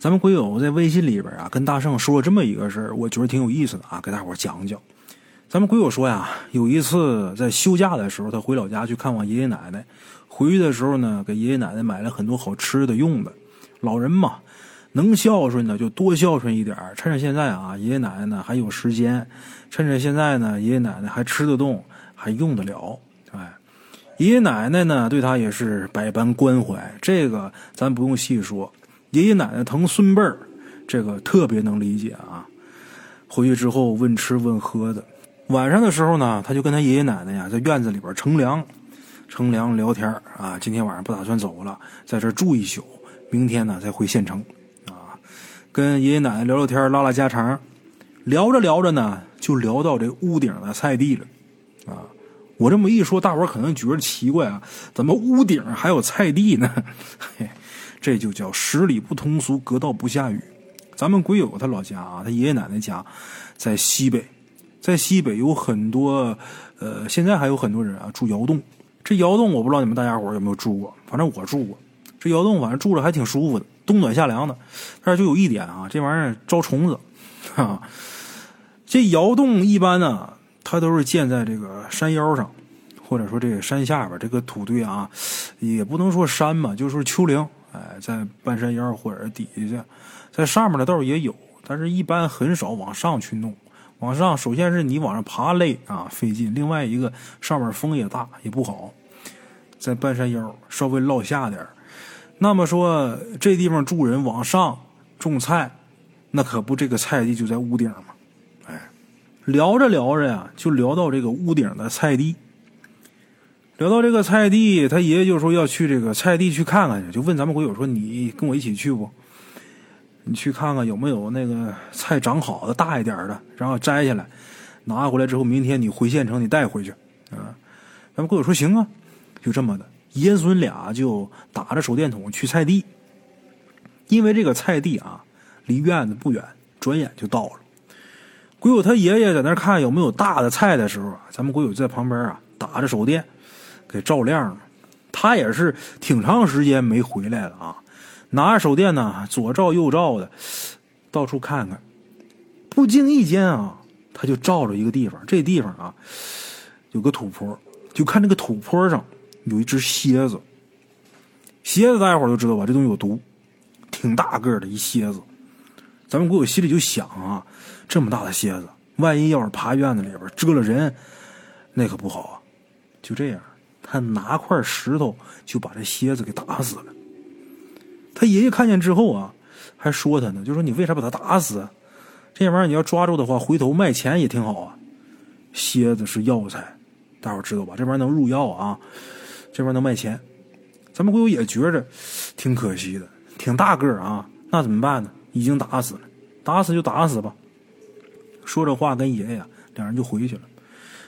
咱们鬼友在微信里边啊，跟大圣说了这么一个事儿，我觉得挺有意思的啊，给大伙讲讲。咱们鬼友说呀，有一次在休假的时候，他回老家去看望爷爷奶奶，回去的时候呢，给爷爷奶奶买了很多好吃的用的。老人嘛，能孝顺的就多孝顺一点趁着现在啊，爷爷奶奶呢还有时间，趁着现在呢，爷爷奶奶还吃得动，还用得了，哎。爷爷奶奶呢，对他也是百般关怀，这个咱不用细说。爷爷奶奶疼孙辈儿，这个特别能理解啊。回去之后问吃问喝的，晚上的时候呢，他就跟他爷爷奶奶呀在院子里边乘凉，乘凉聊天啊。今天晚上不打算走了，在这住一宿，明天呢再回县城啊。跟爷爷奶奶聊聊天，拉拉家常，聊着聊着呢，就聊到这屋顶的菜地了啊。我这么一说，大伙可能觉得奇怪啊，怎么屋顶还有菜地呢？嘿，这就叫十里不通俗，隔道不下雨。咱们鬼友他老家啊，他爷爷奶奶家在西北，在西北有很多，呃，现在还有很多人啊住窑洞。这窑洞我不知道你们大家伙有没有住过，反正我住过。这窑洞反正住着还挺舒服的，冬暖夏凉的。但是就有一点啊，这玩意儿招虫子。哈，这窑洞一般呢。它都是建在这个山腰上，或者说这个山下边这个土堆啊，也不能说山吧，就是丘陵。哎，在半山腰或者底下去，在上面的倒是也有，但是一般很少往上去弄。往上，首先是你往上爬累啊，费劲；另外一个，上面风也大，也不好。在半山腰稍微落下点那么说这地方住人往上种菜，那可不，这个菜地就在屋顶吗？聊着聊着呀，就聊到这个屋顶的菜地。聊到这个菜地，他爷爷就说要去这个菜地去看看去，就问咱们鬼友说：“你跟我一起去不？你去看看有没有那个菜长好的、大一点的，然后摘下来，拿回来之后，明天你回县城你带回去。”啊，咱们鬼友说：“行啊。”就这么的，爷孙俩就打着手电筒去菜地。因为这个菜地啊，离院子不远，转眼就到了。鬼友他爷爷在那看有没有大的菜的时候啊，咱们鬼友在旁边啊打着手电，给照亮了。他也是挺长时间没回来了啊，拿着手电呢左照右照的，到处看看。不经意间啊，他就照着一个地方，这地方啊有个土坡，就看这个土坡上有一只蝎子。蝎子大家伙都知道吧，这东西有毒，挺大个的一蝎子。咱们鬼友心里就想啊。这么大的蝎子，万一要是爬院子里边蛰了人，那可不好啊！就这样，他拿块石头就把这蝎子给打死了。他爷爷看见之后啊，还说他呢，就说你为啥把他打死？这玩意儿你要抓住的话，回头卖钱也挺好啊。蝎子是药材，大伙知道吧？这玩意儿能入药啊，这玩意儿能卖钱。咱们鬼友也觉着挺可惜的，挺大个儿啊，那怎么办呢？已经打死了，打死就打死吧。说着话，跟爷爷两人就回去了。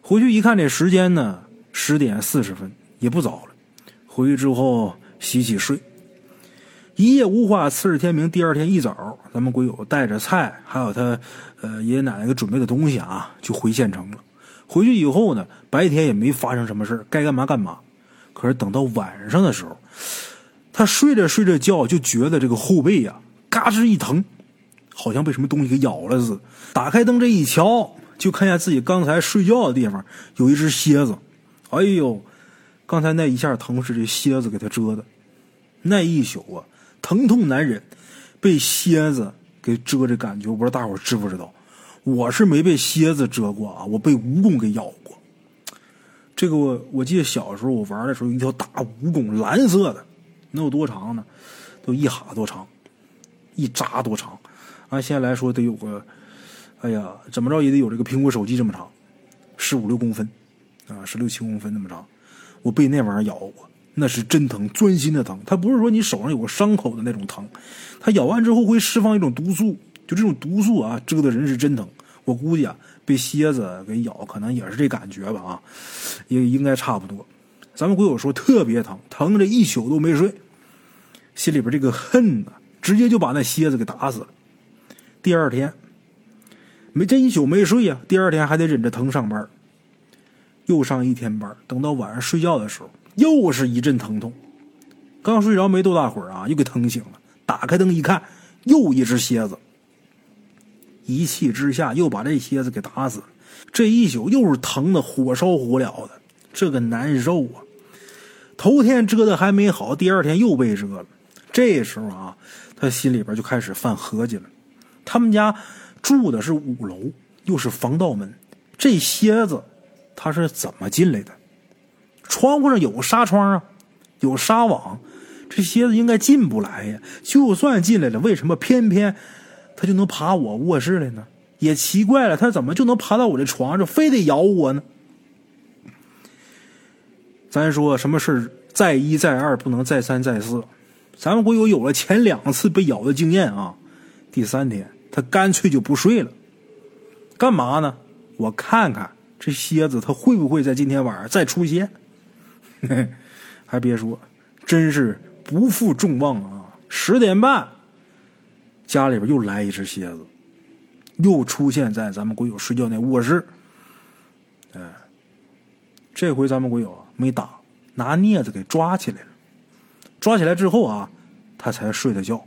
回去一看，这时间呢，十点四十分，也不早了。回去之后洗洗睡，一夜无话。次日天明，第二天一早，咱们鬼友带着菜，还有他呃爷爷奶奶给准备的东西啊，就回县城了。回去以后呢，白天也没发生什么事该干嘛干嘛。可是等到晚上的时候，他睡着睡着觉，就觉得这个后背呀，嘎吱一疼。好像被什么东西给咬了似的。打开灯这一瞧，就看见自己刚才睡觉的地方有一只蝎子。哎呦，刚才那一下疼是这蝎子给他蛰的。那一宿啊，疼痛难忍，被蝎子给蛰的感觉，我不知道大伙知不知道。我是没被蝎子蛰过啊，我被蜈蚣给咬过。这个我我记得小时候我玩的时候，一条大蜈蚣，蓝色的，能有多长呢？都一哈多长，一扎多长。按现在来说，得有个，哎呀，怎么着也得有这个苹果手机这么长，十五六公分，啊，十六七公分那么长。我被那玩意儿咬过，那是真疼，钻心的疼。它不是说你手上有个伤口的那种疼，它咬完之后会释放一种毒素，就这种毒素啊，蛰的人是真疼。我估计啊，被蝎子给咬，可能也是这感觉吧啊，也应该差不多。咱们鬼友说特别疼，疼的一宿都没睡，心里边这个恨呐，直接就把那蝎子给打死了。第二天，没这一宿没睡呀。第二天还得忍着疼上班，又上一天班。等到晚上睡觉的时候，又是一阵疼痛。刚睡着没多大会儿啊，又给疼醒了。打开灯一看，又一只蝎子。一气之下，又把这蝎子给打死了。这一宿又是疼的火烧火燎的，这个难受啊！头天蛰的还没好，第二天又被蛰了。这时候啊，他心里边就开始犯合计了。他们家住的是五楼，又是防盗门，这蝎子他是怎么进来的？窗户上有纱窗啊，有纱网，这蝎子应该进不来呀。就算进来了，为什么偏偏他就能爬我卧室来呢？也奇怪了，他怎么就能爬到我的床上，非得咬我呢？咱说什么事再一再二，不能再三再四。咱们鬼友有了前两次被咬的经验啊，第三天他干脆就不睡了。干嘛呢？我看看这蝎子它会不会在今天晚上再出现。还别说，真是不负众望啊！十点半，家里边又来一只蝎子，又出现在咱们鬼友睡觉那卧室。哎，这回咱们鬼友没打，拿镊子给抓起来了。抓起来之后啊，他才睡的觉。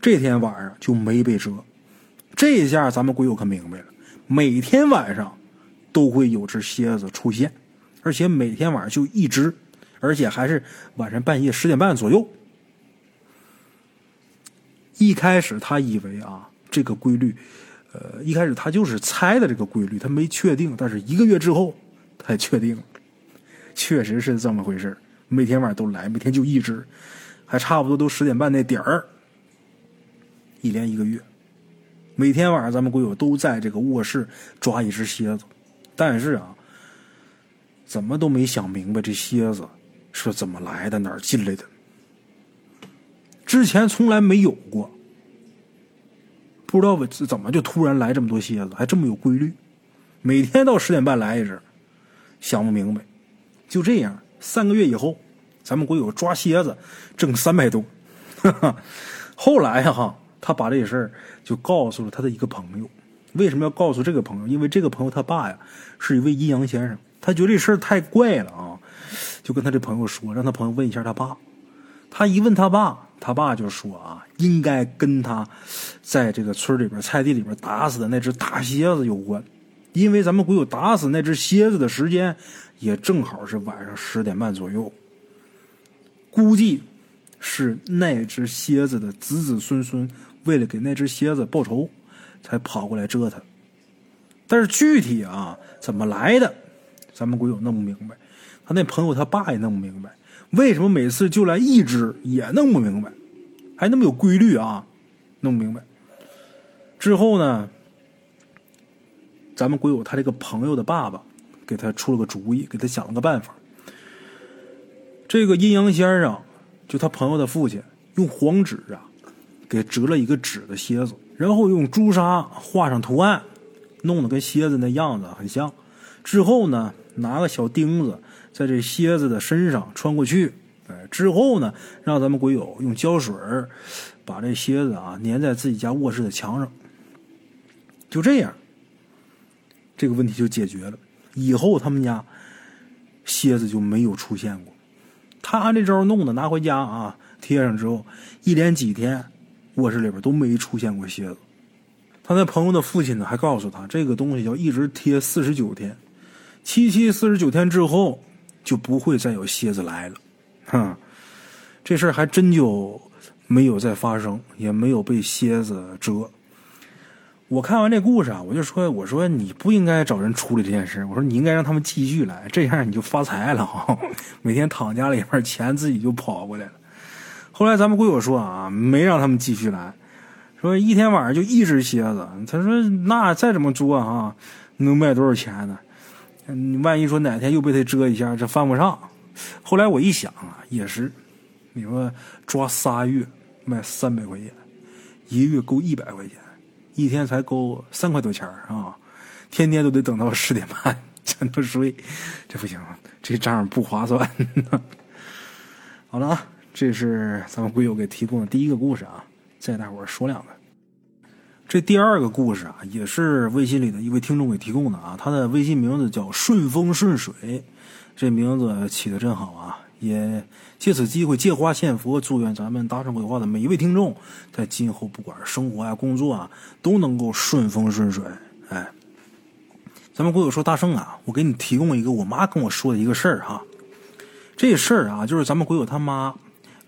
这天晚上就没被蛰。这下咱们鬼友可明白了，每天晚上都会有只蝎子出现，而且每天晚上就一只，而且还是晚上半夜十点半左右。一开始他以为啊，这个规律，呃，一开始他就是猜的这个规律，他没确定。但是一个月之后，他确定，确实是这么回事每天晚上都来，每天就一只，还差不多都十点半那点儿。一连一个月，每天晚上咱们鬼友都在这个卧室抓一只蝎子，但是啊，怎么都没想明白这蝎子是怎么来的，哪儿进来的。之前从来没有过，不知道怎么就突然来这么多蝎子，还这么有规律，每天到十点半来一只，想不明白。就这样，三个月以后，咱们国友抓蝎子挣三百多。后来呀，哈。他把这事儿就告诉了他的一个朋友。为什么要告诉这个朋友？因为这个朋友他爸呀是一位阴阳先生，他觉得这事儿太怪了啊，就跟他这朋友说，让他朋友问一下他爸。他一问他爸，他爸就说啊，应该跟他在这个村里边菜地里边打死的那只大蝎子有关，因为咱们鬼友打死那只蝎子的时间也正好是晚上十点半左右，估计是那只蝎子的子子孙孙。为了给那只蝎子报仇，才跑过来蛰他。但是具体啊怎么来的，咱们鬼友弄不明白。他那朋友他爸也弄不明白，为什么每次就来一只也弄不明白，还那么有规律啊，弄不明白。之后呢，咱们鬼友他这个朋友的爸爸给他出了个主意，给他想了个办法。这个阴阳先生，就他朋友的父亲，用黄纸啊。给折了一个纸的蝎子，然后用朱砂画上图案，弄得跟蝎子那样子很像。之后呢，拿个小钉子在这蝎子的身上穿过去。哎，之后呢，让咱们鬼友用胶水把这蝎子啊粘在自己家卧室的墙上。就这样，这个问题就解决了。以后他们家蝎子就没有出现过。他这招弄的，拿回家啊贴上之后，一连几天。卧室里边都没出现过蝎子。他那朋友的父亲呢，还告诉他，这个东西要一直贴四十九天，七七四十九天之后就不会再有蝎子来了。哼，这事儿还真就没有再发生，也没有被蝎子蛰。我看完这故事啊，我就说，我说你不应该找人处理这件事，我说你应该让他们继续来，这样你就发财了哈，每天躺家里边，钱自己就跑过来了。后来咱们鬼友说啊，没让他们继续来，说一天晚上就一只蝎子。他说那再怎么捉啊，能卖多少钱呢？万一说哪天又被他蛰一下，这犯不上。后来我一想啊，也是，你说抓仨月卖三百块钱，一个月够一百块钱，一天才够三块多钱啊，天天都得等到十点半 才能睡，这不行，这账不划算。好了啊。这是咱们鬼友给提供的第一个故事啊，再大伙儿说两个。这第二个故事啊，也是微信里的一位听众给提供的啊，他的微信名字叫顺风顺水，这名字起的真好啊，也借此机会借花献佛，祝愿咱们大圣鬼话的每一位听众，在今后不管生活啊、工作啊，都能够顺风顺水。哎，咱们鬼友说大圣啊，我给你提供一个我妈跟我说的一个事儿哈。这事儿啊，就是咱们鬼友他妈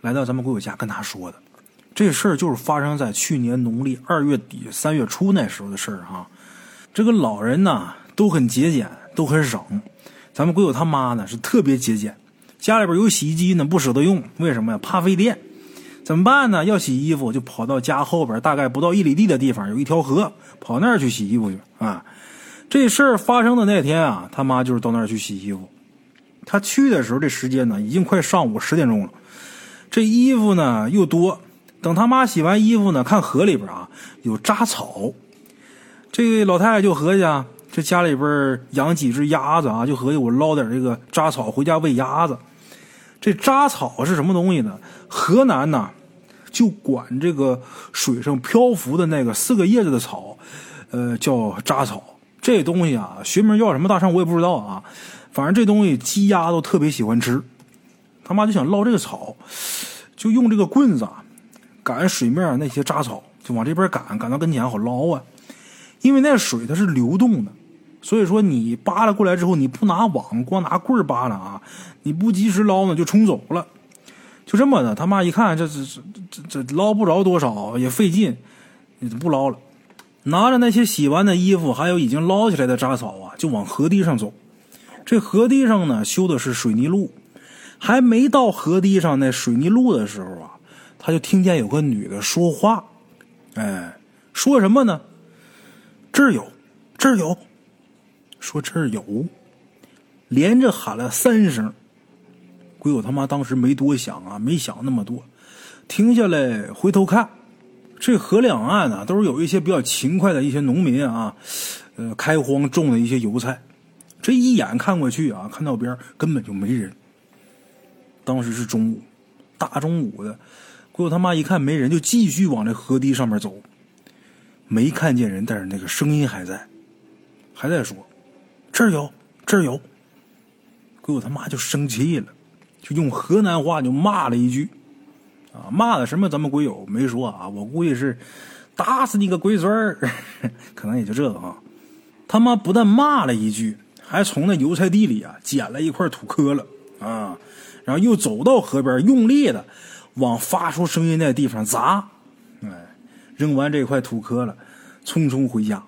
来到咱们鬼友家跟他说的。这事儿就是发生在去年农历二月底三月初那时候的事儿哈。这个老人呢都很节俭，都很省。咱们鬼友他妈呢是特别节俭，家里边有洗衣机呢不舍得用，为什么呀？怕费电。怎么办呢？要洗衣服就跑到家后边大概不到一里地的地方有一条河，跑那儿去洗衣服去啊。这事儿发生的那天啊，他妈就是到那儿去洗衣服。他去的时候这时间呢已经快上午十点钟了，这衣服呢又多。等他妈洗完衣服呢，看河里边啊有扎草。这老太太就合计啊，这家里边养几只鸭子啊，就合计我捞点这个扎草回家喂鸭子。这扎草是什么东西呢？河南呢就管这个水上漂浮的那个四个叶子的草，呃，叫扎草。这东西啊，学名叫什么大圣我也不知道啊。反正这东西鸡鸭都特别喜欢吃。他妈就想捞这个草，就用这个棍子啊赶水面那些杂草，就往这边赶，赶到跟前好捞啊。因为那水它是流动的，所以说你扒拉过来之后，你不拿网，光拿棍扒拉啊，你不及时捞呢，就冲走了。就这么的，他妈一看这这这这这捞不着多少，也费劲，你就不捞了。拿着那些洗完的衣服，还有已经捞起来的杂草啊，就往河堤上走。这河堤上呢，修的是水泥路，还没到河堤上那水泥路的时候啊，他就听见有个女的说话，哎，说什么呢？这儿有，这儿有，说这儿有，连着喊了三声。鬼友他妈当时没多想啊，没想那么多，停下来回头看，这河两岸呢，都是有一些比较勤快的一些农民啊，呃，开荒种的一些油菜。这一眼看过去啊，看到边根本就没人。当时是中午，大中午的，鬼友他妈一看没人，就继续往这河堤上面走。没看见人，但是那个声音还在，还在说：“这儿有，这儿有。”鬼友他妈就生气了，就用河南话就骂了一句：“啊，骂的什么？咱们鬼友没说啊，我估计是打死你个龟孙儿，可能也就这个啊。”他妈不但骂了一句，还从那油菜地里啊捡了一块土坷了啊，然后又走到河边，用力的往发出声音那地方砸。哎扔完这块土坷了，匆匆回家。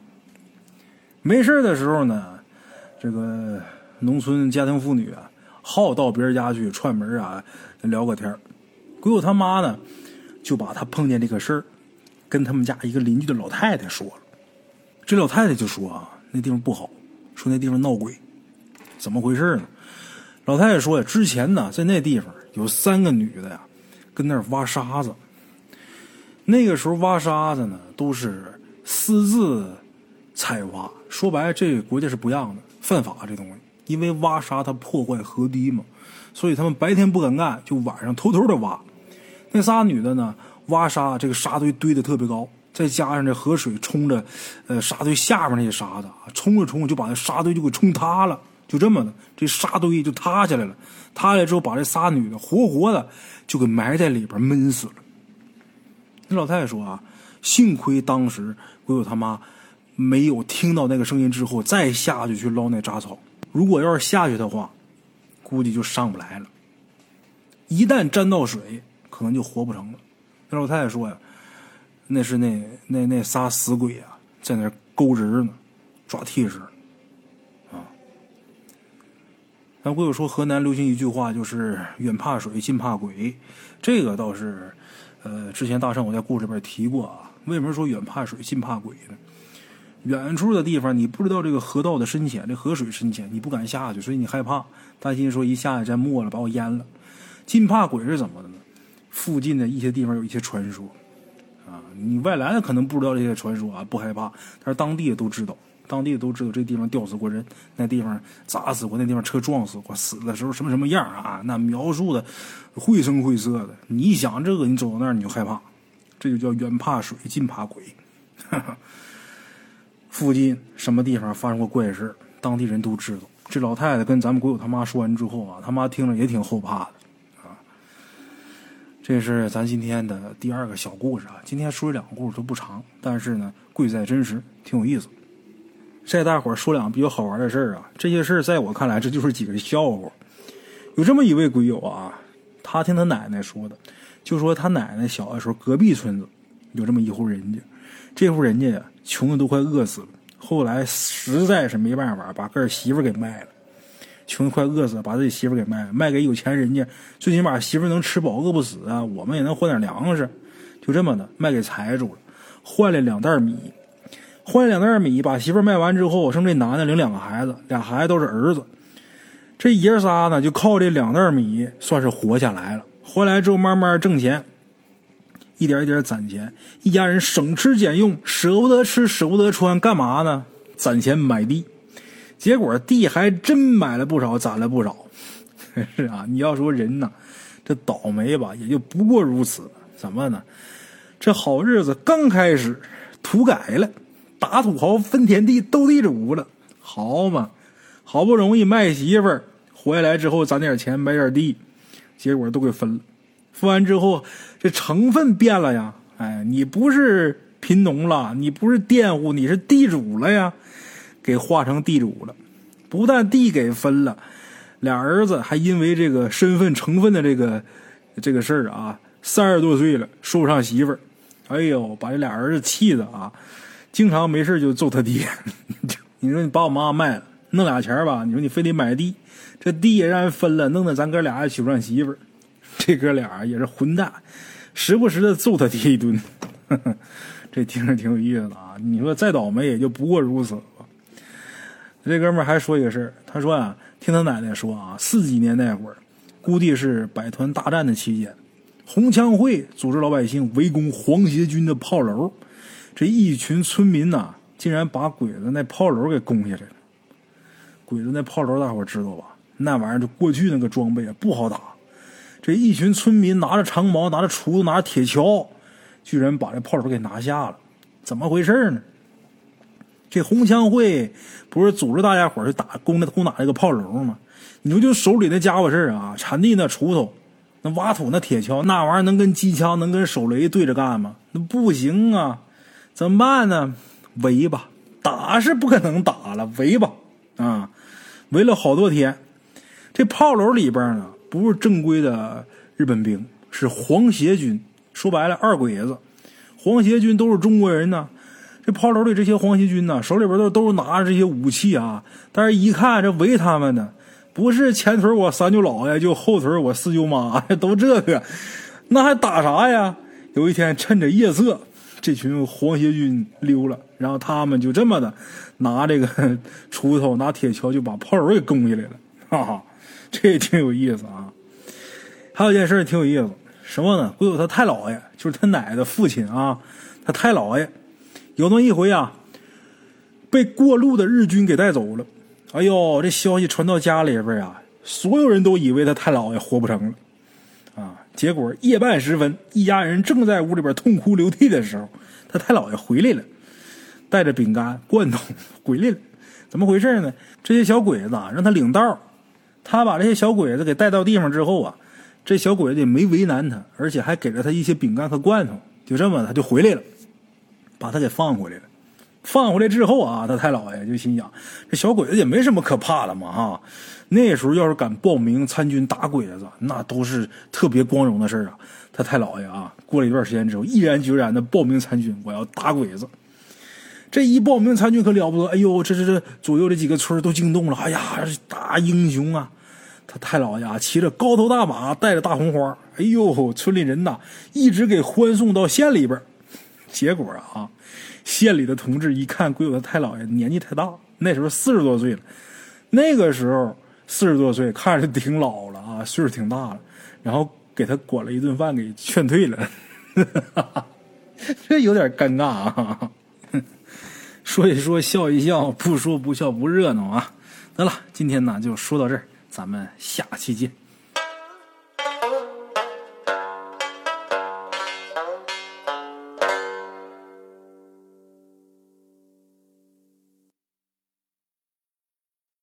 没事的时候呢，这个农村家庭妇女啊，好到别人家去串门啊，聊个天鬼友他妈呢，就把他碰见这个事儿，跟他们家一个邻居的老太太说了。这老太太就说啊，那地方不好，说那地方闹鬼。怎么回事呢？老太太说呀，之前呢，在那地方有三个女的呀，跟那儿挖沙子。那个时候挖沙子呢，都是私自采挖。说白了，这个国家是不让的，犯法这东西。因为挖沙它破坏河堤嘛，所以他们白天不敢干，就晚上偷偷的挖。那仨女的呢，挖沙，这个沙堆堆的特别高，再加上这河水冲着，呃，沙堆下面那些沙子，冲着冲着就把那沙堆就给冲塌了。就这么的，这沙堆就塌下来了。塌下来之后，把这仨女的活活的就给埋在里边闷死了。那老太太说啊，幸亏当时鬼友他妈没有听到那个声音之后再下去去捞那杂草。如果要是下去的话，估计就上不来了。一旦沾到水，可能就活不成了。那老太太说呀，那是那那那仨死鬼啊，在那勾人呢，抓替身啊。咱鬼友说，河南流行一句话，就是“远怕水，近怕鬼”，这个倒是。呃，之前大圣我在故事里边提过啊，为什么说远怕水近怕鬼呢？远处的地方你不知道这个河道的深浅，这河水深浅，你不敢下去，所以你害怕，担心说一下去再没了把我淹了。近怕鬼是怎么的呢？附近的一些地方有一些传说啊，你外来的可能不知道这些传说啊，不害怕，但是当地的都知道。当地都知道这地方吊死过人，那地方砸死过，那地方车撞死过，死的时候什么什么样啊？那描述的绘声绘色的。你一想这个，你走到那儿你就害怕，这就叫远怕水，近怕鬼。附近什么地方发生过怪事当地人都知道。这老太太跟咱们鬼友他妈说完之后啊，他妈听着也挺后怕的。这是咱今天的第二个小故事啊。今天说这两个故事都不长，但是呢，贵在真实，挺有意思。再大伙说两个比较好玩的事儿啊。这些事儿在我看来，这就是几个笑话。有这么一位鬼友啊，他听他奶奶说的，就说他奶奶小的时候，隔壁村子有这么一户人家，这户人家呀，穷的都快饿死了。后来实在是没办法，把个儿媳妇给卖了，穷的快饿死了，把自己媳妇给卖了，卖给有钱人家，最起码媳妇能吃饱，饿不死啊。我们也能换点粮食，就这么的卖给财主了，换了两袋米，换两袋米，把媳妇卖完之后，剩这男的领两个孩子，俩孩子都是儿子。这爷仨呢，就靠这两袋米算是活下来了。回来之后慢慢挣钱，一点一点攒钱，一家人省吃俭用，舍不得吃，舍不得穿，干嘛呢？攒钱买地。结果地还真买了不少，攒了不少。是啊，你要说人呐，这倒霉吧，也就不过如此。怎么呢？这好日子刚开始，土改了，打土豪分田地，斗地主了，好嘛，好不容易卖媳妇儿。回来之后攒点钱买点地，结果都给分了。分完之后，这成分变了呀！哎，你不是贫农了，你不是佃户，你是地主了呀！给划成地主了。不但地给分了，俩儿子还因为这个身份成分的这个这个事儿啊，三十多岁了说不上媳妇儿。哎呦，把这俩儿子气的啊，经常没事就揍他爹。你说你把我妈卖了，弄俩钱吧？你说你非得买地。这地也让人分了，弄得咱哥俩也娶不上媳妇儿。这哥俩也是混蛋，时不时的揍他爹一顿。这听着挺有意思的啊！你说再倒霉也就不过如此吧。这哥们还说一个事儿，他说啊，听他奶奶说啊，四几年那会儿，估计是百团大战的期间，红枪会组织老百姓围攻皇协军的炮楼，这一群村民呐，竟然把鬼子那炮楼给攻下来了。鬼子那炮楼，大伙知道吧？那玩意儿就过去那个装备啊不好打，这一群村民拿着长矛、拿着锄子、拿着铁锹，居然把这炮楼给拿下了，怎么回事呢？这红枪会不是组织大家伙去打攻那攻打这个炮楼吗？你说就手里那家伙事啊，铲地那锄头、那挖土那铁锹，那玩意儿能跟机枪、能跟手雷对着干吗？那不行啊！怎么办呢？围吧，打是不可能打了，围吧，啊，围了好多天。这炮楼里边呢，不是正规的日本兵，是皇协军。说白了，二鬼子。皇协军都是中国人呢。这炮楼里这些皇协军呢，手里边都都拿着这些武器啊。但是一看这围他们的，不是前腿我三舅姥爷，就后腿我四舅妈，都这个，那还打啥呀？有一天趁着夜色，这群皇协军溜了，然后他们就这么的拿这个锄头、拿铁锹，就把炮楼给攻下来了，哈哈。这也挺有意思啊！还有件事挺有意思，什么呢？鬼友他太姥爷，就是他奶的父亲啊。他太姥爷有那么一回啊，被过路的日军给带走了。哎呦，这消息传到家里边啊，所有人都以为他太姥爷活不成了。结果夜半时分，一家人正在屋里边痛哭流涕的时候，他太姥爷回来了，带着饼干罐头回来了。怎么回事呢？这些小鬼子让他领道。他把这些小鬼子给带到地方之后啊，这小鬼子也没为难他，而且还给了他一些饼干和罐头，就这么他就回来了，把他给放回来了。放回来之后啊，他太姥爷就心想，这小鬼子也没什么可怕的嘛哈。那时候要是敢报名参军打鬼子，那都是特别光荣的事啊。他太姥爷啊，过了一段时间之后，毅然决然的报名参军，我要打鬼子。这一报名参军可了不得！哎呦，这这这左右这几个村都惊动了。哎呀，大英雄啊！他太老爷啊骑着高头大马，带着大红花。哎呦，村里人呐，一直给欢送到县里边。结果啊，县里的同志一看，鬼友他太老爷年纪太大，那时候四十多岁了。那个时候四十多岁，看着挺老了啊，岁数挺大了。然后给他管了一顿饭，给劝退了。这有点尴尬啊。说一说笑一笑，不说不笑不热闹啊！得了，今天呢就说到这儿，咱们下期见。